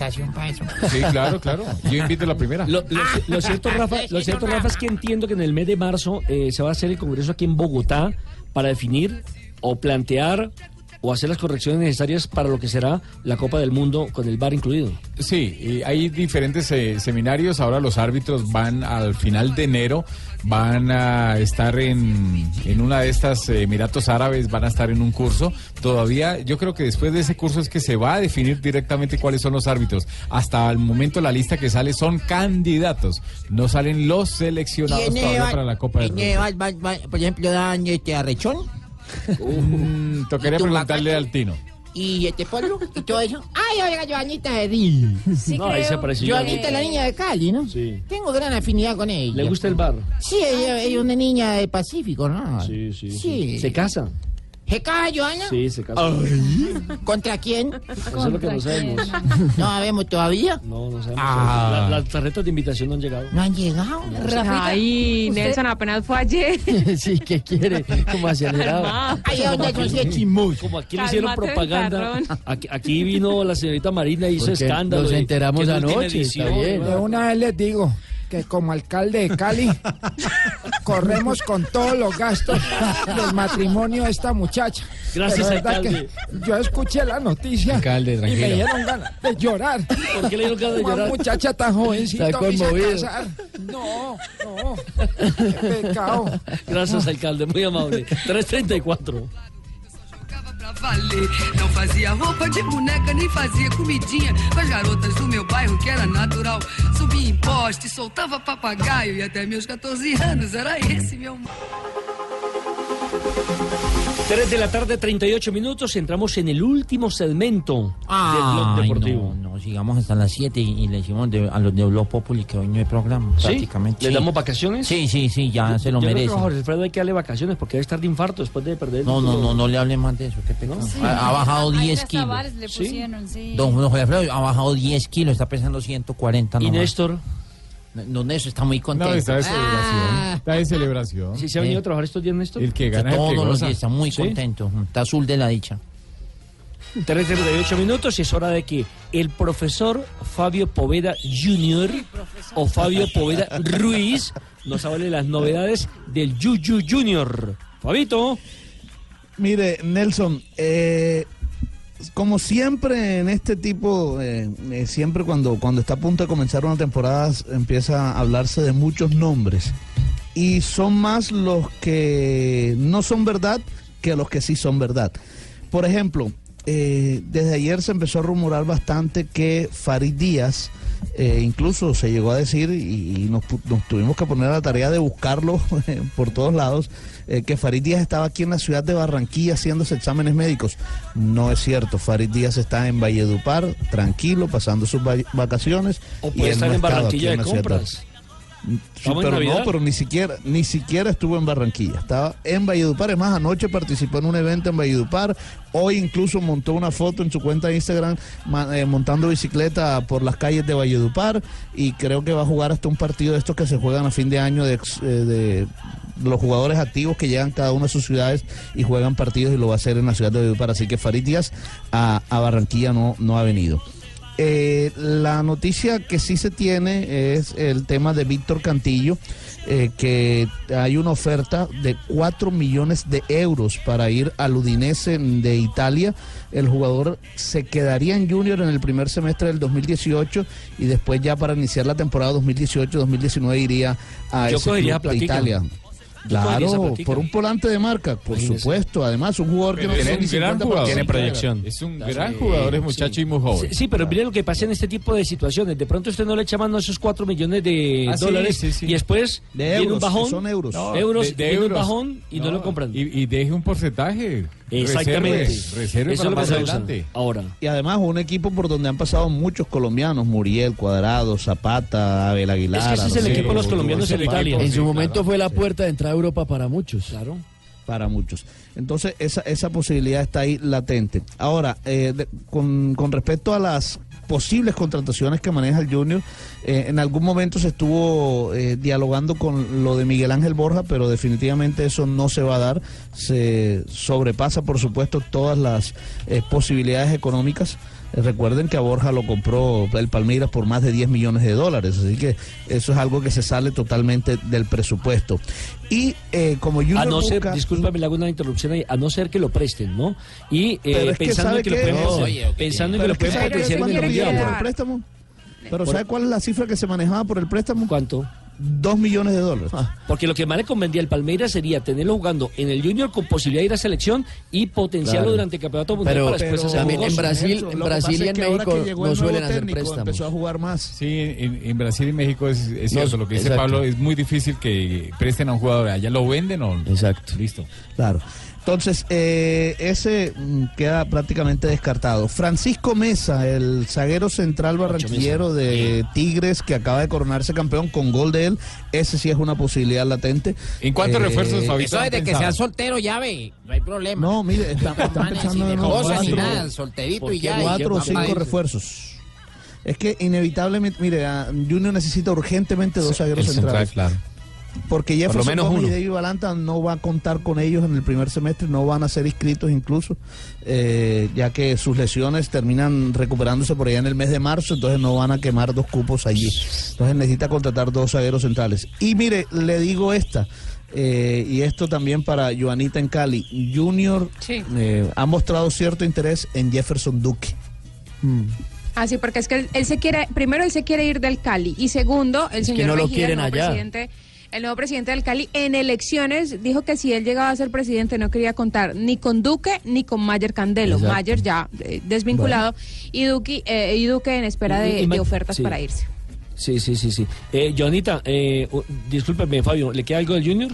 invitación para eso. Sí, claro, claro. Yo invito la primera. Lo, lo- lo cierto, Rafa, lo cierto, Rafa, es que entiendo que en el mes de marzo eh, se va a hacer el congreso aquí en Bogotá para definir o plantear o hacer las correcciones necesarias para lo que será la Copa del Mundo con el VAR incluido. Sí, y hay diferentes eh, seminarios. Ahora los árbitros van al final de enero, van a estar en, en una de estas eh, Emiratos Árabes, van a estar en un curso. Todavía, yo creo que después de ese curso es que se va a definir directamente cuáles son los árbitros. Hasta el momento la lista que sale son candidatos, no salen los seleccionados ¿Quién todavía va- para la Copa del Mundo. por ejemplo, dan este arrechón Mm, tocaría ¿Y tu preguntarle al Tino. y este polvo y todo eso. Ay, oiga, Joanita de Di. Sí, No, ahí se creo. apareció. Joanita, la niña de Cali, ¿no? Sí. Tengo gran afinidad con ella. ¿Le gusta el VAR? Sí, ella, ella es una niña de Pacífico, ¿no? Sí, sí. Sí. ¿Se casa? ¿Se casa, Joana? Sí, se casa. ¿Contra quién? Eso es lo que no sabemos. No sabemos todavía. No, no sabemos. Ah. La- las tarjetas de invitación no han llegado. No han llegado. Rafita, Ay, usted- Nelson apenas fue ayer. sí, ¿qué quiere? Como acelerado. Calmado. Ay, ¿dónde son chismoso? Como aquí le hicieron propaganda. Aquí, aquí vino la señorita Marina y hizo Porque escándalo. nos enteramos no anoche, edición, está bien. ¿verdad? De una vez les digo que como alcalde de Cali corremos con todos los gastos del matrimonio de esta muchacha. Gracias, Pero verdad alcalde. que yo escuché la noticia Alcalde, y me dieron ganas de llorar. ¿Por qué le dieron ganas de Una llorar? muchacha tan jovencita Está conmovido. No, no. Qué pecado. Gracias, alcalde, muy amable. 334. Não fazia roupa de boneca, nem fazia comidinha com as garotas do meu bairro, que era natural. Subia em poste, soltava papagaio e até meus 14 anos era esse meu 3 de la tarde, 38 minutos. Entramos en el último segmento del blog deportivo. no, no, sigamos hasta las 7 y, y le decimos de- a los de Blog Populi que hoy no hay programa, ¿Sí? prácticamente. ¿Le sí. damos vacaciones? Sí, sí, sí, ya se lo Yo creo que merece. a Jorge Alfredo hay que darle vacaciones porque debe estar de infarto después de perder. el No, no, título. no, no le hable más de eso, qué pecado. Ha, ha bajado Ay, 10 las kilos. ¿Sí? pusieron, sí. Don Don Jorge Alfredo ha bajado 10 kilos, está pesando 140 Y nomás. Néstor, No, Néstor está muy contento. No, está de celebración. Ah. Está de celebración. ¿sí se ha venido a trabajar estos días, Néstor? El que Está gana es el que todos los días, está muy ¿Sí? contento. Está azul de la dicha. 3.38 minutos y es hora de que el profesor Fabio Poveda Jr. o Fabio Poveda Ruiz nos hable las novedades del Yuyu Junior. Fabito. Mire, Nelson, eh, como siempre en este tipo, eh, eh, siempre cuando, cuando está a punto de comenzar una temporada empieza a hablarse de muchos nombres. Y son más los que no son verdad que los que sí son verdad. Por ejemplo, eh, desde ayer se empezó a rumorar bastante que Farid Díaz, eh, incluso se llegó a decir, y, y nos, nos tuvimos que poner a la tarea de buscarlo por todos lados, eh, que Farid Díaz estaba aquí en la ciudad de Barranquilla haciéndose exámenes médicos. No es cierto, Farid Díaz está en Valledupar, tranquilo, pasando sus va- vacaciones. O y puede él estar no en Barranquilla de compras. Sí, pero no, pero ni siquiera, ni siquiera estuvo en Barranquilla. Estaba en Valledupar. Es más, anoche participó en un evento en Valledupar. Hoy incluso montó una foto en su cuenta de Instagram eh, montando bicicleta por las calles de Valledupar. Y creo que va a jugar hasta un partido de estos que se juegan a fin de año de, eh, de los jugadores activos que llegan cada una a sus ciudades y juegan partidos y lo va a hacer en la ciudad de Valledupar. Así que Farid Díaz a, a Barranquilla no, no ha venido. Eh, la noticia que sí se tiene es el tema de Víctor Cantillo, eh, que hay una oferta de 4 millones de euros para ir al Udinese de Italia. El jugador se quedaría en Junior en el primer semestre del 2018 y después ya para iniciar la temporada 2018-2019 iría a Yo ese club de. Italia. Claro, por un volante de marca, por Imagínese. supuesto. Además, un jugador que no tiene es un gran jugador. Tiene proyección. Es un gran jugador, es muchacho y muy Sí, joven. sí, pero mire lo que pasa en este tipo de situaciones. De pronto usted no le echa mano a esos 4 millones de Ah, dólares sí, sí. y después De viene un euros, bajón. son euros. No, euros, de- de viene un euros. bajón y no, lo compran. Y, y deje un porcentaje. Exactamente. Reserve, reserve Eso para es lo que se usa. Ahora. Y además un equipo por donde han pasado muchos colombianos, Muriel, Cuadrado, Zapata, Abel Aguilar. Es que ese es el equipo de los colombianos en. Italia. En Sí, su momento claro. fue la puerta de entrada a Europa para muchos. Claro. para muchos. Entonces, esa, esa posibilidad está ahí latente. Ahora, eh, de- con, con respecto a las posibles contrataciones que maneja el Junior, eh, en algún momento se estuvo eh, dialogando con lo de Miguel Ángel Borja, pero definitivamente eso no se va a dar. Se sobrepasa, por supuesto, todas las eh, posibilidades económicas Recuerden que a Borja lo compró el Palmeiras por más de 10 millones de dólares, así que eso es algo que se sale totalmente del presupuesto. Y eh, como Junior A no ser, discúlpame, le hago una interrupción ahí, a no ser que lo presten, ¿no? Y eh, que pensando ¿sabe en que lo pueden, No, oye, pensando en que lo pueden ¿sabe potenciar en cuánto el le mundial. dieron por el préstamo? Pero ¿sabe cuál es la cifra que se manejaba por el préstamo? ¿Cuánto? Dos millones de dólares. Porque lo que más le convendría al Palmeiras sería tenerlo jugando en el Junior con posibilidad de ir a selección y potenciarlo Claro. durante el campeonato mundial Pero- para después pero hacer también en. Brasil- en Brasil y en México no suelen hacer técnico, préstamos. Empezó a jugar más. Sí, en, en Brasil y México es, es cierto, No, lo que dice exacto. Pablo, es muy difícil que presten a un jugador, allá lo venden o... Exacto. Listo. Claro. Entonces, eh, ese mm, queda prácticamente descartado. Francisco Mesa, el zaguero central barranquillero de Tigres, que acaba de coronarse campeón con gol de él, ese sí es una posibilidad latente. ¿En cuántos Eh, refuerzos, Fabito? Eso es de que sea soltero ya ve, no hay problema. No, mire, están, pensando en cosas ni cuatro, nada, solterito y ya. y cuatro o cinco refuerzos. Es que inevitablemente, mire, Junior necesita urgentemente dos zagueros El central, centrales. claro. Porque Por lo Jefferson menos Gómez uno. y David Balanta no va a contar con ellos en el primer semestre, no van a ser inscritos incluso, eh, ya que sus lesiones terminan recuperándose por allá en el mes de marzo, entonces no van a quemar dos cupos allí. Entonces necesita contratar dos zagueros centrales. Y mire, le digo esta, eh, y esto también para Joanita en Cali, Junior Sí. eh, ha mostrado cierto interés en Jefferson Duque. Ah, sí, porque es que él, él se quiere, primero él se quiere ir del Cali y segundo, el Es que señor lo quieren allá. presidente, el nuevo presidente del Cali, en elecciones dijo que si él llegaba a ser presidente no quería contar ni con Duque ni con Mayer Candelo. Exacto. Mayer ya eh, desvinculado y Duque, eh, y Duque en espera Y- de, y Ma- de ofertas sí. para irse. Sí, sí, sí, sí. Eh, Joanita, eh, discúlpeme, Fabio, ¿le queda algo del Junior?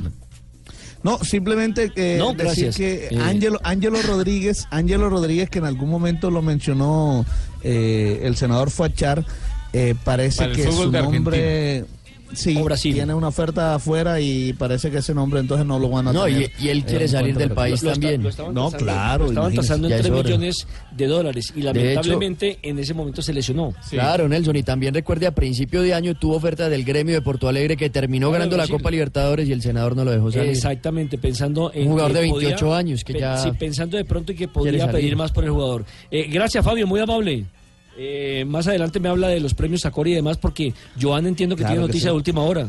No, simplemente eh, No, decir que Eh. Ángelo, Ángelo Rodríguez, Ángelo Rodríguez, que en algún momento lo mencionó eh, el senador Fuachar, eh, parece Para el que su nombre sí, O Brasil. tiene una oferta afuera y parece que ese nombre entonces no lo van a No, tener. y, y él quiere salir del país Lo también. lo estaban No, tasando- claro, Lo estaban tasando en es 3 hora. millones de dólares y hecho- lamentablemente en ese momento se lesionó. Sí. Claro, Nelson, y también recuerde a principio de año tuvo oferta del gremio de Porto Alegre que terminó Claro, ganando la. Copa Libertadores y el senador no lo dejó salir. Exactamente, pensando en. Un jugador que de 28 años que pe- ya Sí, pensando de pronto en que podría pedir más por el jugador. Eh, gracias, Fabio, muy amable. Eh, más adelante me habla de los premios Sacori y demás, porque Joan entiendo que Claro tiene que noticia sí. de última hora.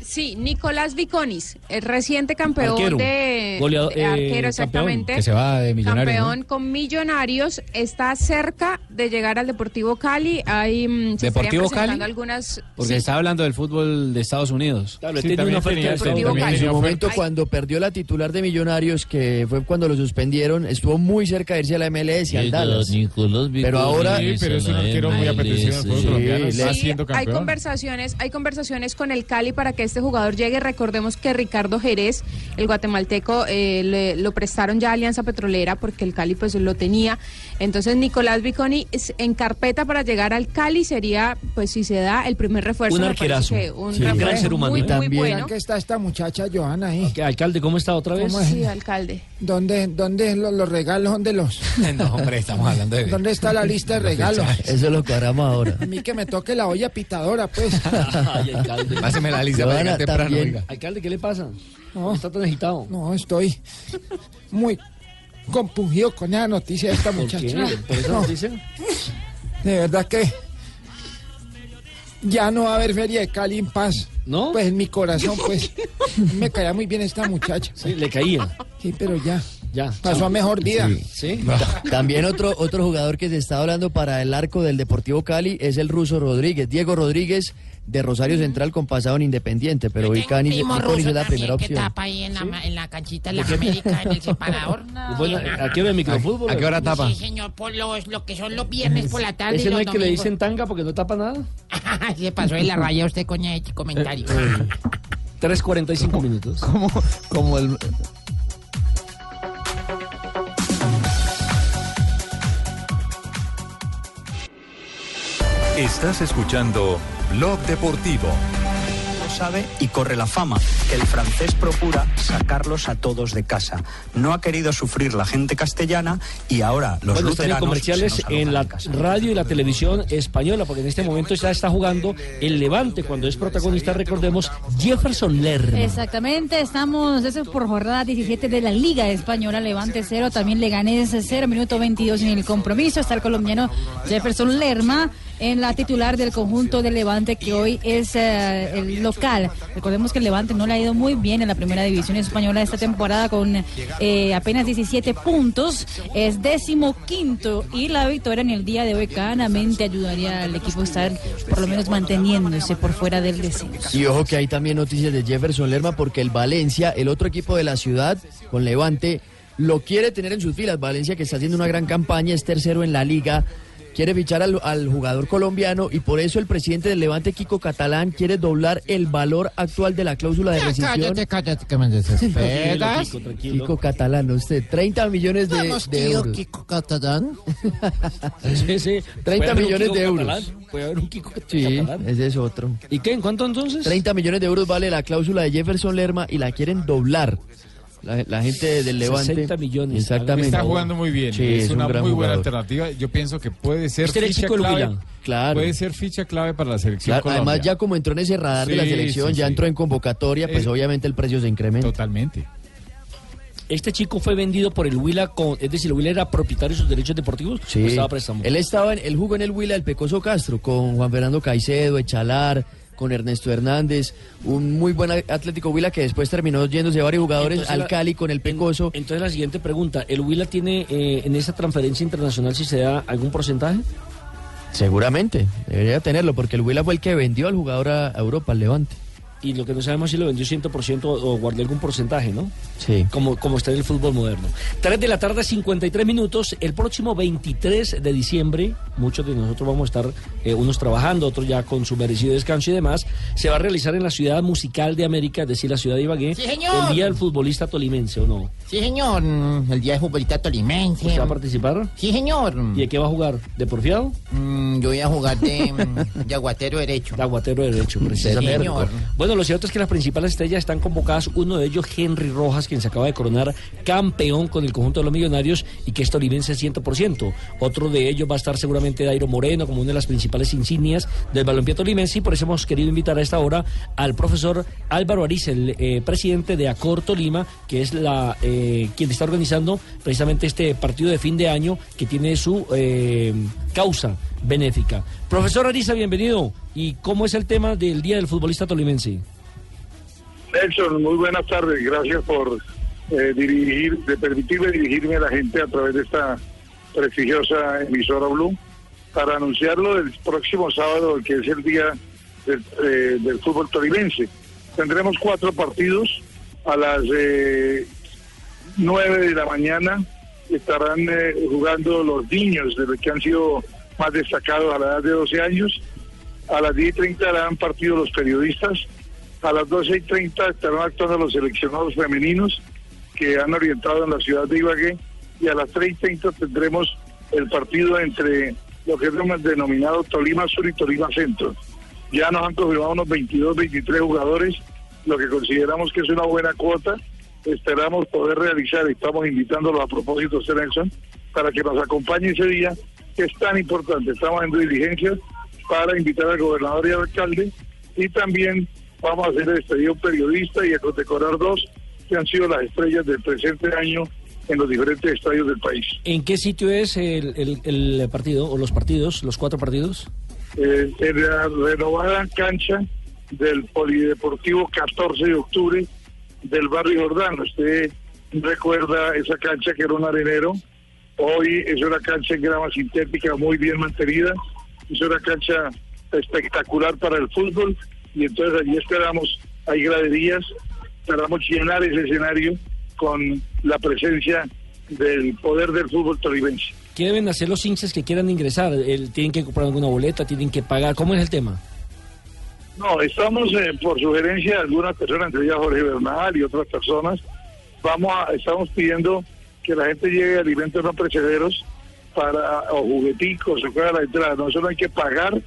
Sí, Nicolás Viconis, el reciente campeón Arquero. de, eh, arquero, campeón, exactamente. que se va de Millonarios, Campeón con Millonarios, está cerca de llegar al Deportivo Cali. Hay, mm, se ¿Deportivo Cali? algunas... Porque sí, está hablando del fútbol de Estados Unidos. Claro, Sí, una tenía- Cali. En su momento, Ay. cuando perdió la titular de Millonarios, que fue cuando lo suspendieron, estuvo muy cerca de irse a la MLS y al Dallas. Pero ahora- Sí, pero es un arquero muy fútbol colombiano, está siendo hay conversaciones, hay conversaciones con el Cali para que este jugador llegue. Recordemos que Ricardo Jerez, el guatemalteco, eh, le- lo prestaron ya a Alianza Petrolera porque el Cali pues lo tenía. Entonces Nicolás Viconi en carpeta para llegar al Cali sería, pues si se da el primer refuerzo. Un me parece arquerazo. que un Sí, gran ser humano. muy, Y muy también- bueno. que está esta muchacha Johanna ahí. ¿Qué, alcalde, ¿cómo está otra vez? ¿Cómo es? Sí, alcalde. ¿Dónde, dónde lo- los, regalos? ¿Dónde los? no, hombre, estamos hablando de... ¿Dónde está la lista de regalos? Eso lo cuadramos ahora. A mí que me toque la olla pitadora, pues. Ay, alcalde. Páseme la lista temprano, también- oiga. Alcalde, ¿qué le pasa? No. Está tan agitado. No, estoy muy compungido con esa noticia de esta ¿Por qué? muchacha. ¿Por esa No, noticia? de verdad que ya no va a haber feria de Cali en paz. ¿No? Pues en mi corazón, pues me caía muy bien esta muchacha. Sí, le caía. Sí, pero ya Ya. pasó a mejor vida. Sí. También otro, otro jugador que se está hablando para el arco del Deportivo Cali es el ruso Rodríguez, Diego Rodríguez de Rosario Central con pasado en Independiente, pero hoy Cani es la primera que opción. tapa ahí en la, ma- en la canchita de la América, en el separador. Bueno, ¿a qué hora el microfútbol? ¿A qué hora tapa? Sí, señor, por los, lo que son los viernes por la tarde ¿Ese y no es que le dicen tanga porque no tapa nada? Se pasó de la raya usted con ese comentario. 3.45 minutos. como, como el Estás escuchando Blog Deportivo. sabe y corre la fama, que el francés procura sacarlos a todos de casa. No ha querido sufrir la gente castellana y ahora los Bueno, luteranos comerciales se nos en la radio y la televisión española, porque en este momento ya está jugando el Levante, cuando es protagonista, recordemos, Jefferson Lerma. Exactamente, estamos, eso es por jornada 17 de la Liga Española, Levante 0, también Leganés 0, minuto 22 en el compromiso, está el colombiano Jefferson Lerma en la titular del conjunto de Levante que hoy es eh, el local. Recordemos que el Levante no le ha ido muy bien en la primera división española esta temporada con eh, apenas 17 puntos, es décimo quinto y la victoria en el día de hoy claramente ayudaría al equipo a estar por lo menos manteniéndose por fuera del descenso. Y ojo que hay también noticias de Jefferson Lerma porque el Valencia, el otro equipo de la ciudad, con Levante, lo quiere tener en sus filas. Valencia que está haciendo una gran campaña, es tercero en la liga, quiere fichar al, al jugador colombiano y por eso el presidente del Levante, Kiko Catalán, quiere doblar el valor actual de la cláusula de rescisión. cállate, cállate, que me desesperas. Kiko Catalán, usted, 30 millones de, Vamos, de tío euros. Kiko Catalán. Sí, sí. 30 Puede haber un millones Kiko de euros. Catalán, Puede haber un Kiko Sí, Catalán. ese es otro. ¿Y qué? ¿En cuánto entonces? 30 millones de euros vale la cláusula de Jefferson Lerma y la quieren doblar. La, la gente del Levante. 60 millones. Exactamente. Está jugando muy bien. Sí, es, es un una gran muy buena jugador. alternativa. Yo pienso que puede ser Este ficha chico del clave. Huila. Claro. Puede ser ficha clave para la selección Claro, Colombia. además, ya como entró en ese radar de la selección, sí, ya sí. entró en convocatoria, pues Eh, obviamente el precio se incrementa. Totalmente. Este chico fue vendido por el Huila, con, es decir, el Huila era propietario de sus derechos deportivos. Sí. ¿o estaba préstamo? Él estaba en, él jugó en el Huila el Pecoso Castro con Juan Fernando Caicedo, Echalar, con Ernesto Hernández, un muy buen Atlético Huila que después terminó yéndose varios jugadores Entonces, al Cali con el Pecoso. Entonces la siguiente pregunta, ¿el Huila tiene eh, en esa transferencia internacional si se da algún porcentaje? Seguramente, debería tenerlo porque el Huila fue el que vendió al jugador a Europa, al Levante. Y lo que no sabemos si lo vendió 100% o o guardó algún porcentaje, ¿no? Sí. Como, como está en el fútbol moderno. 3 de la tarde, 53 minutos. El próximo 23 de diciembre, muchos de nosotros vamos a estar, eh, unos trabajando, otros ya con su merecido descanso y demás, se va a realizar en la ciudad musical de América, es decir, la ciudad de Ibagué, Sí, señor. el Día del Futbolista Tolimense, ¿o no? Sí, señor. mm, El día de futbolista tolimense. ¿Usted va a participar? Sí, señor. ¿Y de qué va a jugar? ¿De porfiado? Mm, yo voy a jugar de, mm, de aguatero derecho. De aguatero derecho, precisamente. señor. Bueno, lo cierto es que las principales estrellas están convocadas. Uno de ellos, Henry Rojas, quien se acaba de coronar campeón con el conjunto de los millonarios y que es tolimense 100%. Otro de ellos va a estar seguramente Dairo Moreno, como una de las principales insignias del balompié tolimense. Y por eso hemos querido invitar a esta hora al profesor Álvaro Ariz, el eh, presidente de Acor Tolima, que es la eh, quien está organizando precisamente este partido de fin de año que tiene su eh, causa benéfica. Profesor Ariza, bienvenido. ¿Y cómo es el tema del Día del Futbolista Tolimense? Nelson, muy buenas tardes. Gracias por eh, dirigir, de permitirme dirigirme a la gente a través de esta prestigiosa emisora Blue para anunciarlo del próximo sábado, que es el día del, eh, del fútbol tolimense. Tendremos cuatro partidos a las eh, nueve de la mañana. Estarán eh, jugando los niños de los que han sido más destacados a la edad de 12 años. A las 10 y 30 harán partido los periodistas. A las 12 y 30 estarán actuando los seleccionados femeninos que han orientado en la ciudad de Ibagué. Y a las 3 y 30 tendremos el partido entre lo que es denominado Tolima Sur y Tolima Centro. Ya nos han confirmado unos 22, 23 jugadores, lo que consideramos que es una buena cuota. Esperamos poder realizar, estamos invitándolos a propósito, Sir Nelson, para que nos acompañe ese día, que es tan importante. Estamos en diligencias para invitar al gobernador y al alcalde y también vamos a hacer el despedido periodista y a condecorar dos que han sido las estrellas del presente año en los diferentes estadios del país. ¿En qué sitio es el, el- el partido o los partidos, los cuatro partidos? Eh, en la renovada cancha del Polideportivo 14 de octubre del barrio Jordán. Usted recuerda esa cancha que era un arenero. Hoy es una cancha en grama sintética muy bien mantenida. Es una cancha espectacular para el fútbol y entonces allí esperamos, hay graderías, esperamos llenar ese escenario con la presencia del poder del fútbol tolimense. ¿Qué deben hacer los hinchas que quieran ingresar? ¿Tienen que comprar alguna boleta? ¿Tienen que pagar? ¿Cómo es el tema? No, estamos eh, por sugerencia de algunas personas, entre ellas Jorge Bernal y otras personas, vamos a, estamos pidiendo que la gente lleve alimentos no precederos para o jugueticos o fuera la entrada. No solo hay que pagar,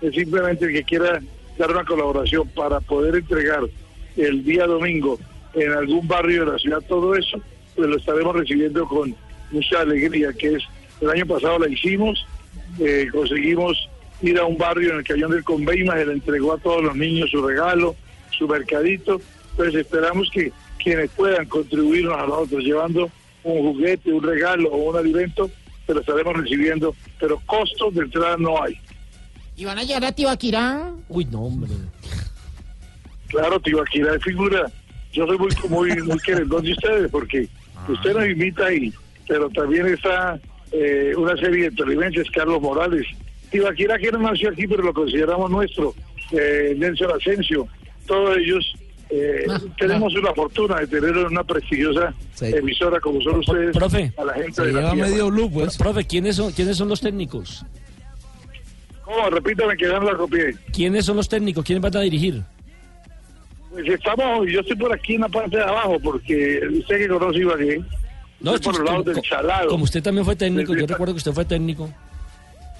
es simplemente el que quiera dar una colaboración para poder entregar el día domingo en algún barrio de la ciudad todo eso, pues lo estaremos recibiendo con mucha alegría, que es el año pasado la hicimos, eh, conseguimos ir a un barrio en el Cañón del Conveima, se le entregó a todos los niños su regalo, su mercadito, pues esperamos que quienes puedan contribuirnos a nosotros llevando un juguete, un regalo o un alimento, pero estaremos recibiendo, pero costos de entrada no hay. ¿Y van a llegar a Tibaquirá? Uy, no, hombre. Claro, Tibaquirá es figura. Yo soy muy, muy, muy querendón de ustedes porque usted nos invita ahí, pero también está eh, una serie de televidentes, Carlos Morales. Tibaquirá que no nació aquí, pero lo consideramos nuestro. Eh, Nelson Asensio, todos ellos eh, tenemos una fortuna de tener una prestigiosa emisora como son ustedes Profe, a la gente de la tierra. pues. Profe, ¿quiénes son, ¿quiénes son los técnicos? ¿Cómo? Repítame que no la copié. ¿Quiénes son los técnicos? ¿Quiénes van a dirigir? Pues estamos, yo estoy por aquí en la parte de abajo porque usted que conoce Ibagué, No, estoy por los lados del salado. Como usted también fue técnico, yo recuerdo que usted fue técnico.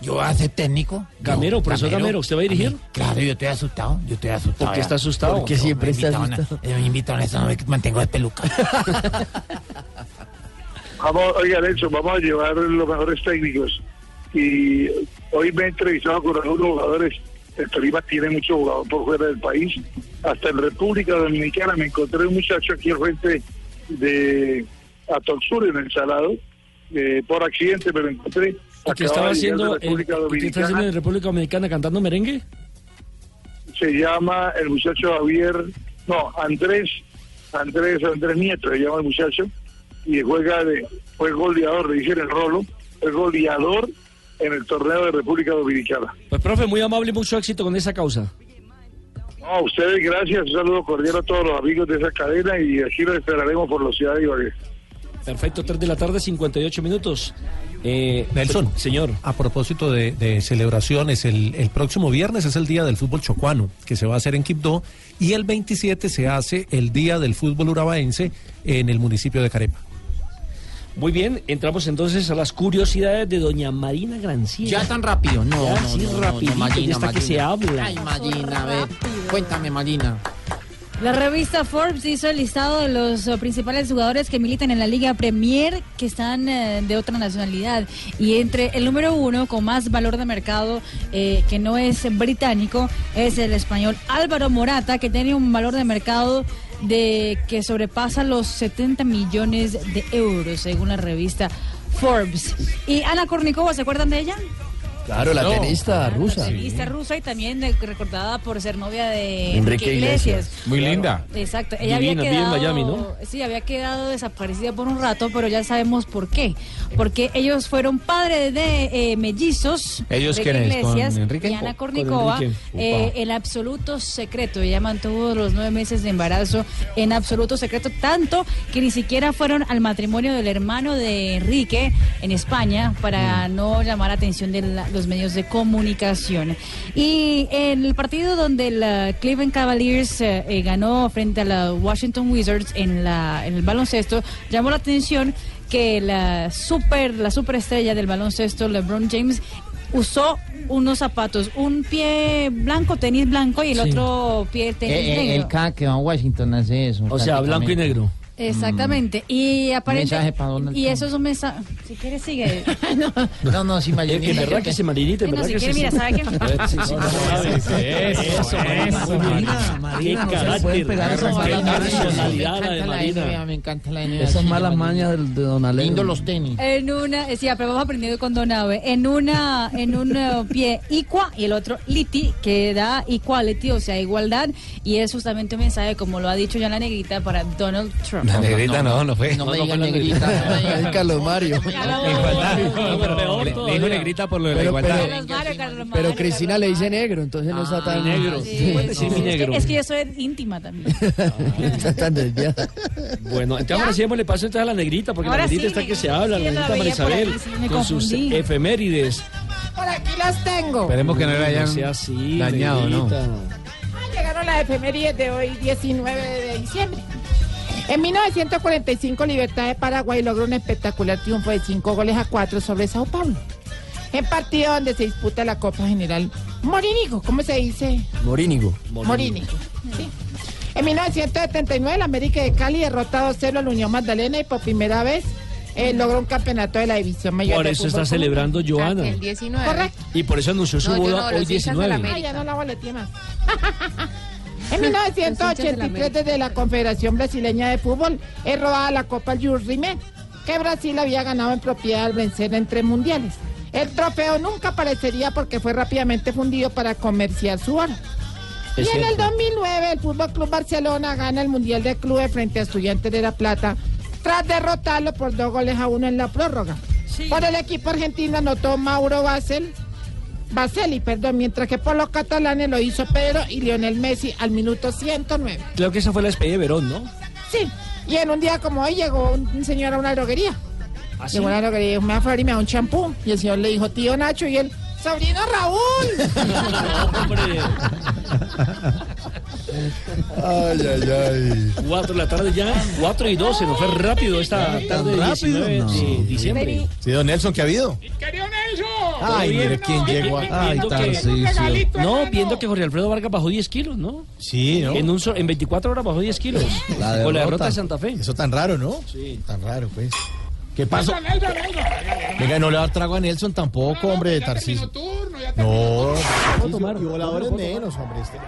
¿Yo voy a ser técnico? Gamero, Yo, profesor Gamero, ¿usted va a dirigir? Claro, yo estoy asustado, yo estoy asustado. ¿Por qué está asustado? Porque siempre me está invitaban a- asustado. Me invitan a eso, no me mantengo de peluca. Vamos, oiga, Nelson, vamos a llevar los mejores técnicos. Y hoy me he entrevistado con algunos jugadores. El Tolima tiene muchos jugadores por fuera del país. Hasta en República Dominicana me encontré un muchacho aquí al frente de Atoxur, en el Salado. Eh, por accidente me lo encontré. ¿Y qué Acababa estaba haciendo, en, República ¿y qué está haciendo Dominicana. en República Dominicana cantando merengue? Se llama el muchacho Javier, no, Andrés, Andrés, Andrés Nieto, se llama el muchacho. Y juega de, fue goleador, le dicen el rolo, fue goleador en el torneo de República Dominicana. Pues, profe, muy amable y mucho éxito con esa causa. No, a ustedes gracias, un saludo cordial a todos los amigos de esa cadena y aquí los esperaremos por la ciudad de Ibagué. Perfecto, 3 de la tarde, 58 minutos. Eh, Nelson, señor. A propósito de, de celebraciones, el, el próximo viernes es el Día del Fútbol Chocuano, que se va a hacer en Quibdó, y el 27 se hace el Día del Fútbol Urabaense en el municipio de Carepa. Muy bien, entramos entonces a las curiosidades de doña Marina Granciera. Ya tan rápido, no, Ya, no, sí, no, no, rapidito, no, Marina, que se habla. Ay, Marina, a ver, cuéntame, Marina. La revista Forbes hizo el listado de los eh, principales jugadores que militan en la Liga Premier que están eh, de otra nacionalidad. Y entre el número uno con más valor de mercado, eh, que no es británico, es el español Álvaro Morata, que tiene un valor de mercado de que sobrepasa los 70 millones de euros, según la revista Forbes. Y Ana Kornikova, ¿se acuerdan de ella? Claro, la No. tenista rusa. Tenista rusa y también recordada por ser novia de Enrique Iglesias. Muy linda. Exacto, ella Divina, había quedado, Miami, ¿no? Sí, había quedado desaparecida por un rato, pero ya sabemos por qué. Porque ellos fueron padres de eh, mellizos. ¿Ellos Enrique Iglesias Enrique? Y Ana Kornikova. Eh, en absoluto secreto. Ella mantuvo los nueve meses de embarazo en absoluto secreto, tanto que ni siquiera fueron al matrimonio del hermano de Enrique en España para Mm. no llamar la atención de la- los medios de comunicación. Y en el partido donde el Cleveland Cavaliers eh, eh, ganó frente a la Washington Wizards en, la, en el baloncesto, llamó la atención que la super la superestrella del baloncesto, LeBron James, usó unos zapatos, un pie blanco, tenis blanco y el Sí. otro pie tenis Eh, eh, negro. el cada que va a Washington hace eso. O sea, blanco y negro. Exactamente. Y aparentemente. mensaje para Donald Y Trump. eso es un mensaje. Si quieres, sigue. No, no, sí, En Marinita. verdad que se Marinita, en Bueno, verdad si quiere, mira, ¿sabe qué? Sí, Eso, Eso, eso, Marina, Marina, Qué no se pegar personalidad de Me encanta la Marina. NBA, me encanta la NBA. Esas malas mañas de Don Alejo. Lindo los tenis. En una, eh, sí, pero hemos aprendido con Donave. En una, en un eh, pie equa y el otro liti, que da equality, o sea, igualdad. Y es justamente un mensaje, como lo ha dicho ya la negrita, para Donald Trump. La negrita no, no fue. No me digan negrita. no Carlos Mario. Igualdad. Le- dijo negrita por lo de la Pero- igualdad. pero- Cristina le dice negro, entonces no está tan. negro. Es, que, negro. es que yo soy íntima también. está tan desviada. Bueno, entonces ahora sí le paso entonces a la negrita, porque la negrita está que se habla, la negrita Marisabel, con sus efemérides. Por aquí las tengo. Esperemos que no le hayan así, dañado, ¿no? Llegaron las efemérides de hoy, 19 de diciembre. En 1945, Libertad de Paraguay logra un espectacular triunfo de 5 goles a 4 sobre Sao Paulo. En partido donde se disputa la Copa General Morínigo, ¿cómo se dice? Morínigo. Morínigo. Sí. En 1979, la América de Cali derrotó 2-0 a la Unión Magdalena y por primera vez eh, logró un campeonato de la División Mayor. Por eso está celebrando Joana. El 19. Correcto. Y por eso anunció su No, boda no, hoy los hinchas de la 19. América. Ay, ya no la más. en Los hinchas de la 1983, América. desde la Confederación Brasileña de Fútbol, es robada la Copa Jules Rimet, que Brasil había ganado en propiedad al vencer en tres mundiales. El trofeo nunca aparecería porque fue rápidamente fundido para comerciar su oro. Y en el cierto. 2009 el Fútbol Club Barcelona gana el Mundial de Clubes frente a Estudiantes de La Plata tras derrotarlo por dos goles a uno en la prórroga. Por el equipo argentino anotó Mauro Basel, Baseli, perdón, mientras que por los catalanes lo hizo Pedro y Lionel Messi al minuto 109. Creo que esa fue la despedida de Verón, ¿no? Sí, y en un día como hoy llegó un, señor a una droguería. ¿Ah, sí? Llegó a una droguería y dijo, me va a y me da un champú. Y el señor le dijo, tío Nacho, y él, sobrino Raúl. Ay, ay, ay. 4 de la tarde ya, 4 y 12, nos fue rápido esta tarde de rápido? 19 No. de diciembre. Sí, don Nelson, ¿qué ha habido? Querido Nelson. Ay, bien. mire quién llegó. Ay, Ay, viendo que- Tarcisio. No, viendo que Jorge Alfredo Vargas bajó 10 kilos, ¿no? Sí, ¿no? En, un so- en 24 horas bajó 10 kilos. La Con la derrota. de Santa Fe. Eso tan raro, ¿no? Sí. Tan raro, pues. ¿Qué pasó? Nelson, Nelson, Nelson. Venga, no le va a dar trago a Nelson tampoco, hombre, de Tarcisio. turno, ya No, y voladores menos, hombre. este-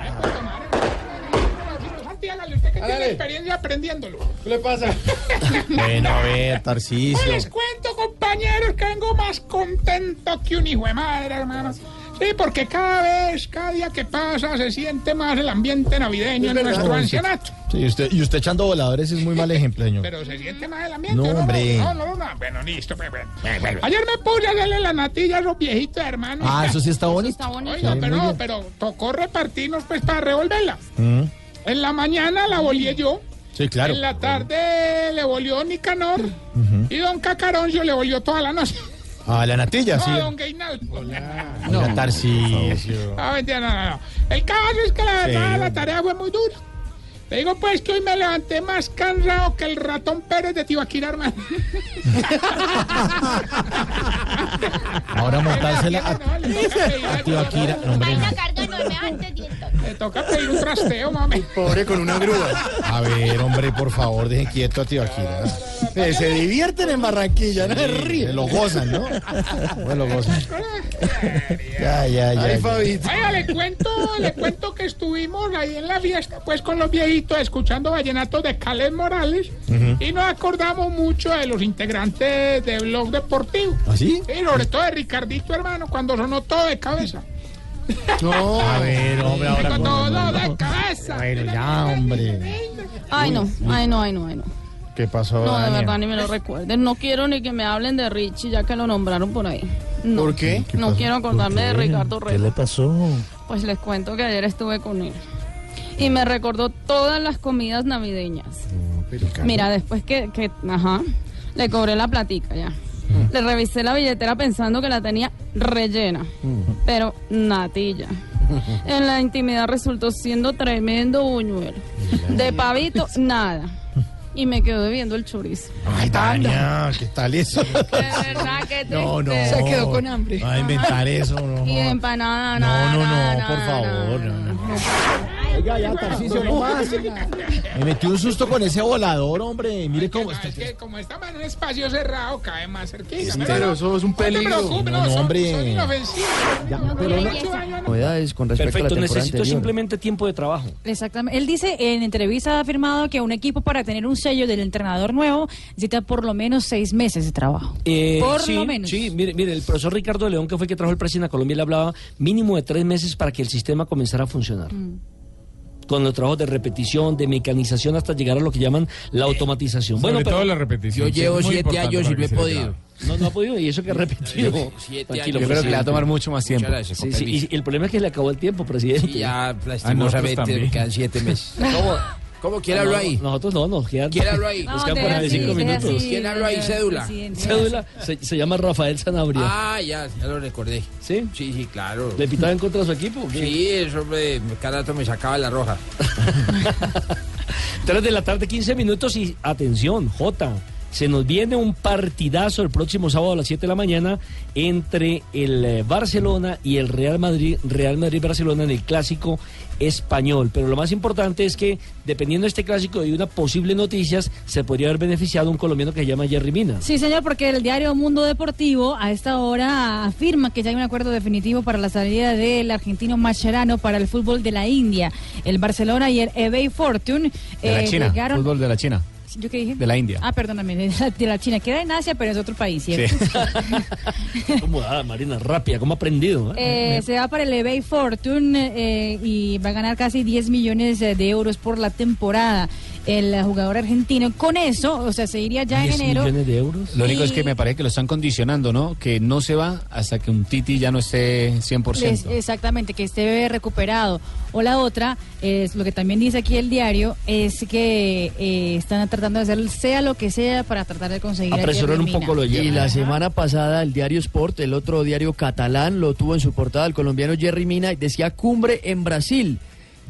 Santiago, usted que tiene experiencia aprendiéndolo. ¿Qué le pasa? Bueno, a ver, Tarcisio. Les cuento, compañeros, que vengo más contento que un hijo de madre, hermano. Sí, porque cada vez, cada día que pasa, se siente más el ambiente navideño en nuestro ancianato. Sí, usted, y usted echando voladores es muy mal ejemplo, señor. Pero se siente más el ambiente. No, hombre. No, no, no. Bueno, listo. pues, bueno. Ayer me puse a hacerle la natilla a los viejitos, hermano. Ah, eso sí está bonito. Está bonito. Oiga, Sí, pero, no, pero tocó repartirnos pues para revolverla. Mm, En la mañana la volé yo. Sí, claro. En la tarde le volvió Nicanor. Y don Cacaroncio le volvió toda la noche. Ah, la natilla, No, sí. don Gainaldo. Tarcisio. Ah, mentira, no, no, no. El caso es que la verdad Sí. la tarea fue muy dura. Te digo pues que hoy me levanté más cansado que el ratón Pérez de Tibaquira, hermano. Ahora montársela a, a Tibaquira. No, hombre, no. Le toca pedir un trasteo, mami. Pobre con una grúa. A ver, hombre, por favor, dejen quieto a Tibaquira. Eh, se divierten en Barranquilla, no se ríen. Lo gozan, ¿no? Bueno, lo gozan. Ya, ya, ya. ya. Oiga, le cuento, le cuento que estuvimos ahí en la fiesta, pues con los viejitos, escuchando vallenatos de Caled Morales, y nos acordamos mucho de los integrantes de Blog Deportivo. ¿Ah, sí? Y sobre todo de Ricardito, hermano, cuando sonó todo de cabeza. No. A ver, hombre, ahora. Todo no, no, de cabeza. Bueno, ya, hombre. Ay, no, ay, no, ay, no, ay, no. ¿Qué pasó, No, de Dania? verdad, ni me lo recuerden. No quiero ni que me hablen de Richie, ya que lo nombraron por ahí. No. ¿Por qué? No quiero acordarme de Ricardo ¿Qué le pasó? Pues les cuento que ayer estuve con él. Y me recordó todas las comidas navideñas. Mira, después que, que, ajá, le cobré la platica ya. Le revisé la billetera pensando que la tenía rellena, pero natilla. En la intimidad resultó siendo tremendo buñuelo. De pavito, nada. Y me quedó debiendo el chorizo. Ay, Dania, ¿qué tal eso? De verdad que No, no. tristeza. Se quedó con hambre. Va a inventar eso, no. Y de empanada, nada. No, no, no, nada, por nada, favor, nada, no, no. Oiga, ya, Tarcisio, no más. Me metí un susto con ese volador, hombre. Mire cómo. Es que como estamos en un espacio cerrado, cae más cerquita. Pero eso es un peligro. No, hombre. son inofensivos. Novedades con respecto a Perfecto, la necesito simplemente tiempo de trabajo. Exactamente. Él dice en entrevista ha afirmado que un equipo para tener un sello del entrenador nuevo necesita por lo menos seis meses de trabajo. Eh, por sí, lo menos. Sí, mire, mire, el profesor Ricardo León, que fue el que trajo el presidente a Colombia, le hablaba mínimo de tres meses para que el sistema comenzara a funcionar. Mm. Con los trabajos de repetición, de mecanización, hasta llegar a lo que llaman la automatización. Sobre pero- todo la repetición. Yo llevo siete años y no he podido. No, no ha podido, y eso que ha repetido. Siete Tranquilo, años. Yo creo que le va a tomar mucho más tiempo. Gracias, Sí, sí, y, el problema es que le acabó el tiempo, presidente. Sí, ya Ah, lastimosamente quedan siete meses. ¿Cómo? ¿Cómo? ¿Quién No, habló no, ahí? Nosotros no, nos quedan. ¿Quién habló ahí? Nos No, quedan deje por ahí así, cinco deje minutos. así, ¿Quién habló ahí? Cédula. Cédula se, se llama Rafael Sanabria. Ah, ya, ya lo recordé. ¿Sí? Sí, sí, claro. ¿Le pitaba en contra de su equipo? Sí, eso hombre, cada rato me sacaba la roja. 3 de la tarde, 15 minutos y atención, J. Se nos viene un partidazo el próximo sábado a las 7 de la mañana entre el eh, Barcelona y el Real Madrid, Real Madrid-Barcelona en el clásico español. Pero lo más importante es que, dependiendo de este clásico y una posible noticias, se podría haber beneficiado un colombiano que se llama Jerry Mina. Sí, señor, porque el diario Mundo Deportivo a esta hora afirma que ya hay un acuerdo definitivo para la salida del argentino Mascherano para el fútbol de la India. El Barcelona y el eBay Fortune De la eh, China, llegaron... fútbol de la China. ¿Yo qué dije? De la India. Ah, perdóname, de la, de la China. Queda en Asia, pero es otro país, ¿cierto? ¿Cómo ah, Marina? Rápida, ¿cómo ha aprendido? Eh, se va para el eBay Fortune eh, y va a ganar casi 10 millones de euros por la temporada. El jugador argentino. Con eso, o sea, se iría ya en enero. de euros? Lo único Y- es que me parece que lo están condicionando, ¿no? Que no se va hasta que un Titi ya no esté 100%. Les- exactamente, que esté recuperado. O la otra, es lo que también dice aquí el diario, es que eh, están tratando de hacer sea lo que sea para tratar de conseguir a Jerry Mina. Y la semana pasada el diario Sport, el otro diario catalán, lo tuvo en su portada el colombiano Jerry Mina y decía cumbre en Brasil.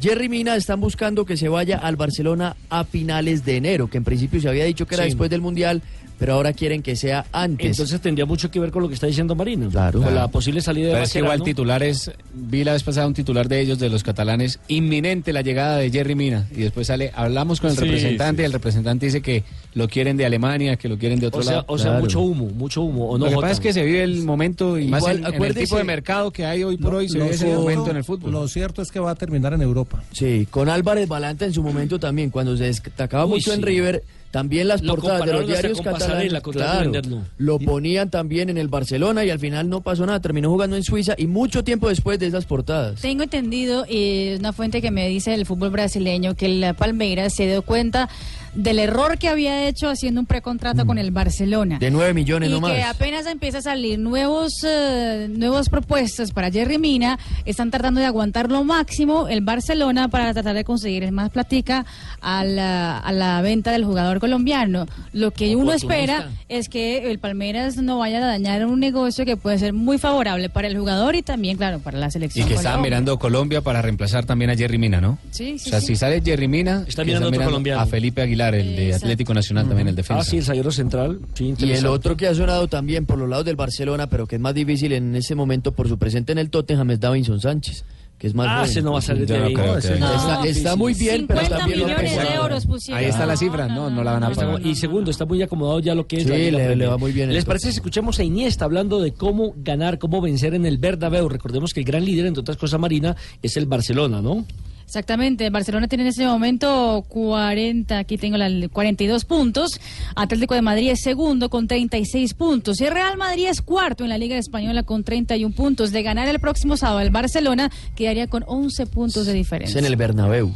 Jerry Mina están buscando que se vaya al Barcelona a finales de enero, que en principio se había dicho que era Sí. después del Mundial, pero ahora quieren que sea antes. Entonces tendría mucho que ver con lo que está diciendo Marina. Claro. Con la posible salida de Pero es que igual Mascherano. titulares, vi la vez pasada un titular de ellos, de los catalanes, inminente la llegada de Jerry Mina. Y después sale, hablamos con el Sí, representante sí. y el representante dice que lo quieren de Alemania, que lo quieren de otro O sea, lado. o sea mucho humo, mucho humo. ¿o no, lo que Jota? pasa es que se vive el momento y más Igual, en, en el tipo de mercado que hay hoy por Lo- hoy, se vive ese cierto- momento en el fútbol. Lo cierto es que va a terminar en Europa. Sí, con Álvarez Balanta en su momento también, cuando se destacaba Uy, mucho en. River, también las Lo portadas de los diarios catalanes. claro, lo ponían también en el Barcelona y al final no pasó nada, terminó jugando en Suiza y mucho tiempo después de esas portadas. Tengo entendido, y es una fuente que me dice del fútbol brasileño, que el Palmeiras se dio cuenta del error que había hecho haciendo un precontrato con el Barcelona. De 9 millones y nomás. que apenas empieza a salir nuevos eh, nuevas propuestas para Jerry Mina, están tratando de aguantar lo máximo el Barcelona para tratar de conseguir más platica a la, a la venta del jugador colombiano. Lo que uno espera es que el Palmeiras no vaya a dañar un negocio que puede ser muy favorable para el jugador y también, claro, para la Y selección. que estaba Colombia. mirando Colombia para reemplazar también a Jerry Mina, ¿no? Sí, sí, o sea, sí. si sale Jerry Mina, Está que mirando colombiano. a Felipe Aguilar, el de Atlético Nacional también, el defensa. Ah, sí, el zaguero central. Sí, Y el otro que ha sonado también por los lados del Barcelona, pero que es más difícil en ese momento por su presente en el Tottenham, es Davinson Sánchez, que es más Ah, ese no va a salir de no ahí. No, Está, muy bien, pero 50 también lo millones de euros pusieron. Ahí está la cifra, no, no la van a pagar. Y segundo, está muy acomodado ya lo que es Sí, la le- va muy bien ¿Les parece si escuchamos a Iniesta hablando de cómo ganar, cómo vencer en el Bernabéu? Recordemos que el gran líder, entre otras cosas, Marina, es el Barcelona, ¿no? Exactamente, Barcelona tiene en este momento 40, aquí tengo la 42 puntos, Atlético de Madrid es segundo con 36 puntos y Real Madrid es cuarto en la Liga Española con 31 puntos. De ganar el próximo sábado el Barcelona quedaría con 11 puntos de Es diferencia. en el Bernabéu.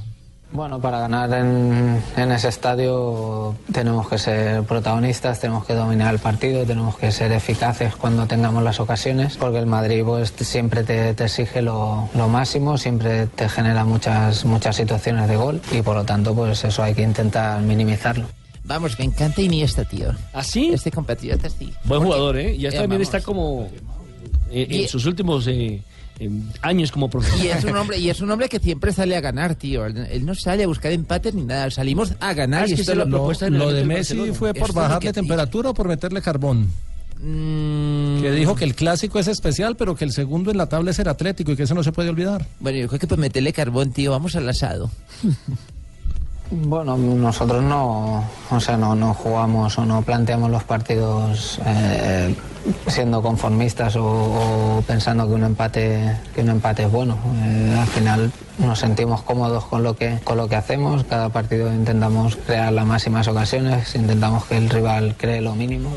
Bueno, para ganar en, en ese estadio tenemos que ser protagonistas, tenemos que dominar el partido, tenemos que ser eficaces cuando tengamos las ocasiones, porque el Madrid pues, siempre te, te exige lo, lo máximo, siempre te genera muchas, muchas situaciones de gol y por lo tanto pues eso hay que intentar minimizarlo. Vamos, me encanta Iniesta, tío. ¿Así? Este compatriota, sí. Buen jugador, ¿eh? Ya Eh, también está como eh, en Y- sus últimos eh, años como profesional. Y es un hombre, y es un hombre que siempre sale a ganar, tío. Él, él no sale a buscar empates ni nada. Salimos a ganar. Ah, y es que esto es lo, propuesta lo de Messi fue por bajarle temperatura o por meterle carbón. Mm. Que dijo que el clásico es especial, pero que el segundo en la tabla es el Atlético y que eso no se puede olvidar. Bueno, yo creo que por meterle carbón, tío, vamos al asado. Bueno, nosotros no, o sea, no, no jugamos o no planteamos los partidos eh, siendo conformistas o, pensando que un empate, que un empate es bueno. Eh, al final nos sentimos cómodos con lo que, con lo que hacemos. Cada partido intentamos crear las máximas ocasiones, intentamos que el rival cree lo mínimo.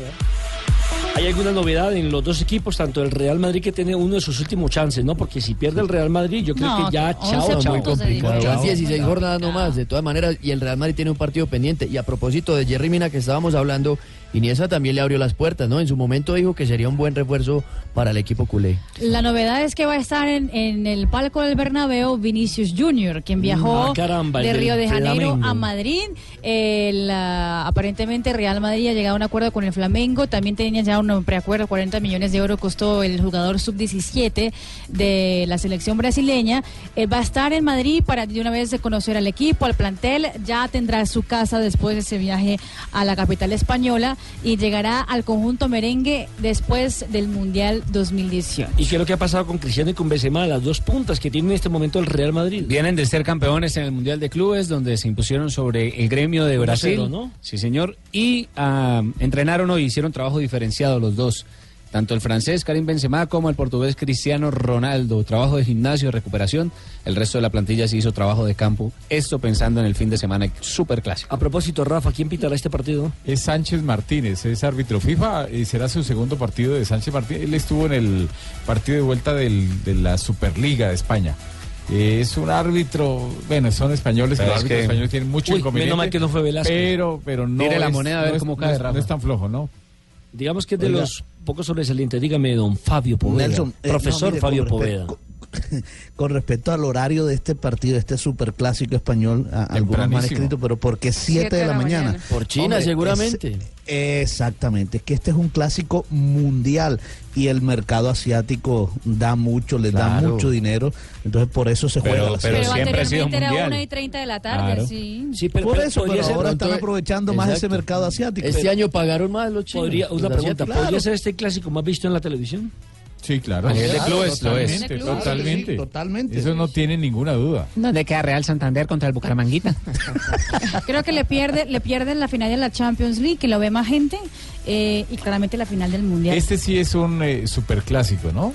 ¿Hay alguna novedad en los dos equipos, tanto el Real Madrid que tiene uno de sus últimos chances, ¿no? Porque si pierde el Real Madrid, yo creo No, que ya, chao, chao. muy complicado. Chao. Van 16 jornadas nomás, de todas maneras, y el Real Madrid tiene un partido pendiente. Y a propósito de Jerry Mina que estábamos hablando, Iniesta también le abrió las puertas, ¿no? En su momento dijo que sería un buen refuerzo para el equipo culé. La novedad es que va a estar en, en el palco del Bernabéu Vinicius Junior, quien viajó Ah, caramba, de Río de Janeiro Flamengo. a Madrid. El, ah, aparentemente Real Madrid ha llegado a un acuerdo con el Flamengo, también tenía ya con preacuerdo, 40 millones de euros costó el jugador sub-17 de la selección brasileña. Eh, va a estar en Madrid para de una vez conocer al equipo, al plantel, ya tendrá su casa después de ese viaje a la capital española y llegará al conjunto merengue después del Mundial 2018. ¿Y qué es lo que ha pasado con Cristiano y con Benzema, las dos puntas que tiene en este momento el Real Madrid? Vienen de ser campeones en el Mundial de Clubes, donde se impusieron sobre el gremio de 1-0, Brasil. ¿no? Sí, señor. Y ah, entrenaron hoy, hicieron trabajo diferenciado los dos. Tanto el francés Karim Benzema como el portugués Cristiano Ronaldo. Trabajo de gimnasio, recuperación. El resto de la plantilla se hizo trabajo de campo. Esto pensando en el fin de semana súper clásico. A propósito, Rafa, ¿quién pitará este partido? Es Sánchez Martínez, es árbitro FIFA y será su segundo partido de Sánchez Martínez. Él estuvo en el partido de vuelta del- de la Superliga de España. Eh, Es un árbitro, bueno, son españoles, Pero los es árbitros que- españoles tienen mucho Uy, inconveniente. menos mal que no fue Velasco. Pero, pero no. Tire la moneda a ver no es- cómo no cae, es-. No es tan flojo, ¿no? Digamos que es de Oiga. los pocos sobresalientes. Dígame, don Fabio Poveda. Nelson, eh, Profesor no, mire, Fabio Poveda. Con, respecto al horario de este partido, este superclásico español, a- algunos me han Tempranísimo. escrito, pero ¿por qué 7 de la, mañana? Por China, Hombre, seguramente. es- exactamente, es que este es un clásico mundial y el mercado asiático da mucho, les da Claro. mucho dinero, entonces por eso se juega. a las pero Pero siempre ha sido anteriormente era mundial. 1 y 30 de la tarde, Claro. sí. Sí, pero, por pero eso, pero ahora pronto- están aprovechando más ese Exacto. mercado asiático. Este año pagaron más los chinos. podría, una pregunta, asiáticos. ¿podría ser este clásico más visto en la televisión? Sí, claro. A nivel de clubes lo es. totalmente, totalmente. Eso no tiene ninguna duda. ¿Dónde queda Real Santander contra el Bucaramanguita? Creo que le pierde, le pierden la final de la Champions League, que lo ve más gente, eh, y claramente la final del Mundial. Este sí es un eh, superclásico, ¿no?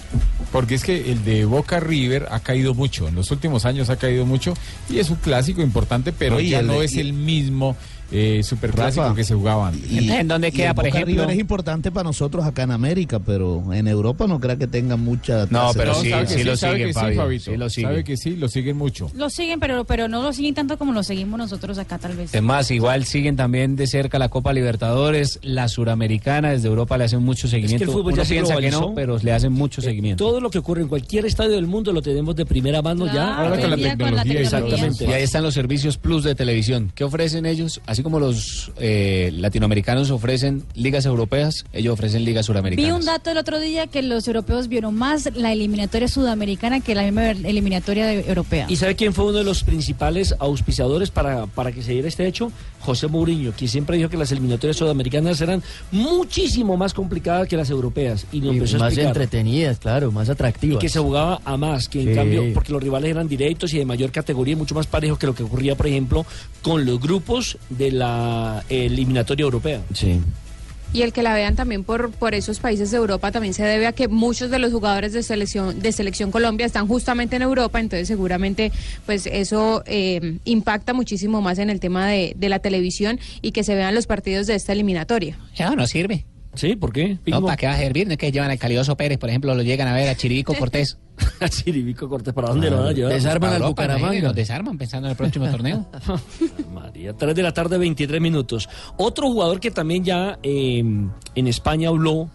Porque es que el de Boca River ha caído mucho, en los últimos años ha caído mucho y es un clásico importante, pero ya el no es y- el mismo eh, superclásico Rafa, que se jugaba antes. Y- ¿En dónde queda, por Boca ejemplo? River es importante para nosotros acá en América, pero en Europa no creo que tenga mucha. No, pero No, sí, lo siguen, que sí, Fabio, Fabito. sí lo siguen. Sabe que sí, lo siguen mucho. Lo siguen, pero, pero no lo siguen tanto como lo seguimos nosotros acá, tal vez. Es más, igual siguen también de cerca la Copa Libertadores, la Suramericana, desde Europa le hacen mucho seguimiento. el fútbol Uno ya se piensa que no, pero le hacen mucho seguimiento. Todo lo que ocurre en cualquier estadio del mundo lo tenemos de primera mano ya. Ahora con la tecnología, exactamente. Y ahí están los servicios plus de televisión. ¿Qué ofrecen ellos? Así como los eh, latinoamericanos ofrecen ligas europeas, ellos ofrecen ligas Vi suramericanas. un dato el otro día que los europeos vieron más la eliminatoria sudamericana que la misma eliminatoria de- europea. ¿Y sabe quién fue uno de los principales auspiciadores para, para que se diera este hecho? José Mourinho, quien siempre dijo que las eliminatorias sudamericanas eran muchísimo más complicadas que las europeas. Y nos Y empezó más entretenidas, claro, más Y atractivas. que se jugaba a más, que en Sí. cambio, porque los rivales eran directos y de mayor categoría y mucho más parejos que lo que ocurría, por ejemplo, con los grupos de la eliminatoria europea. Sí. Y el que la vean también por, por esos países de Europa también se debe a que muchos de los jugadores de selección de selección Colombia están justamente en Europa, entonces seguramente pues eso eh, impacta muchísimo más en el tema de, de la televisión y que se vean los partidos de esta eliminatoria. Eso no sirve. ¿Sí? ¿Por qué? No, ¿para qué va a servir? No es que llevan al Calidoso Pérez, por ejemplo, lo llegan a ver a Chiribico Cortés. A Chiribico Cortés, ¿para dónde lo van a llevar? Desarman al Bucaramanga. Nos desarman pensando en el próximo torneo. María, 3 de la tarde, 23 minutos. Otro jugador que también ya eh, en España habló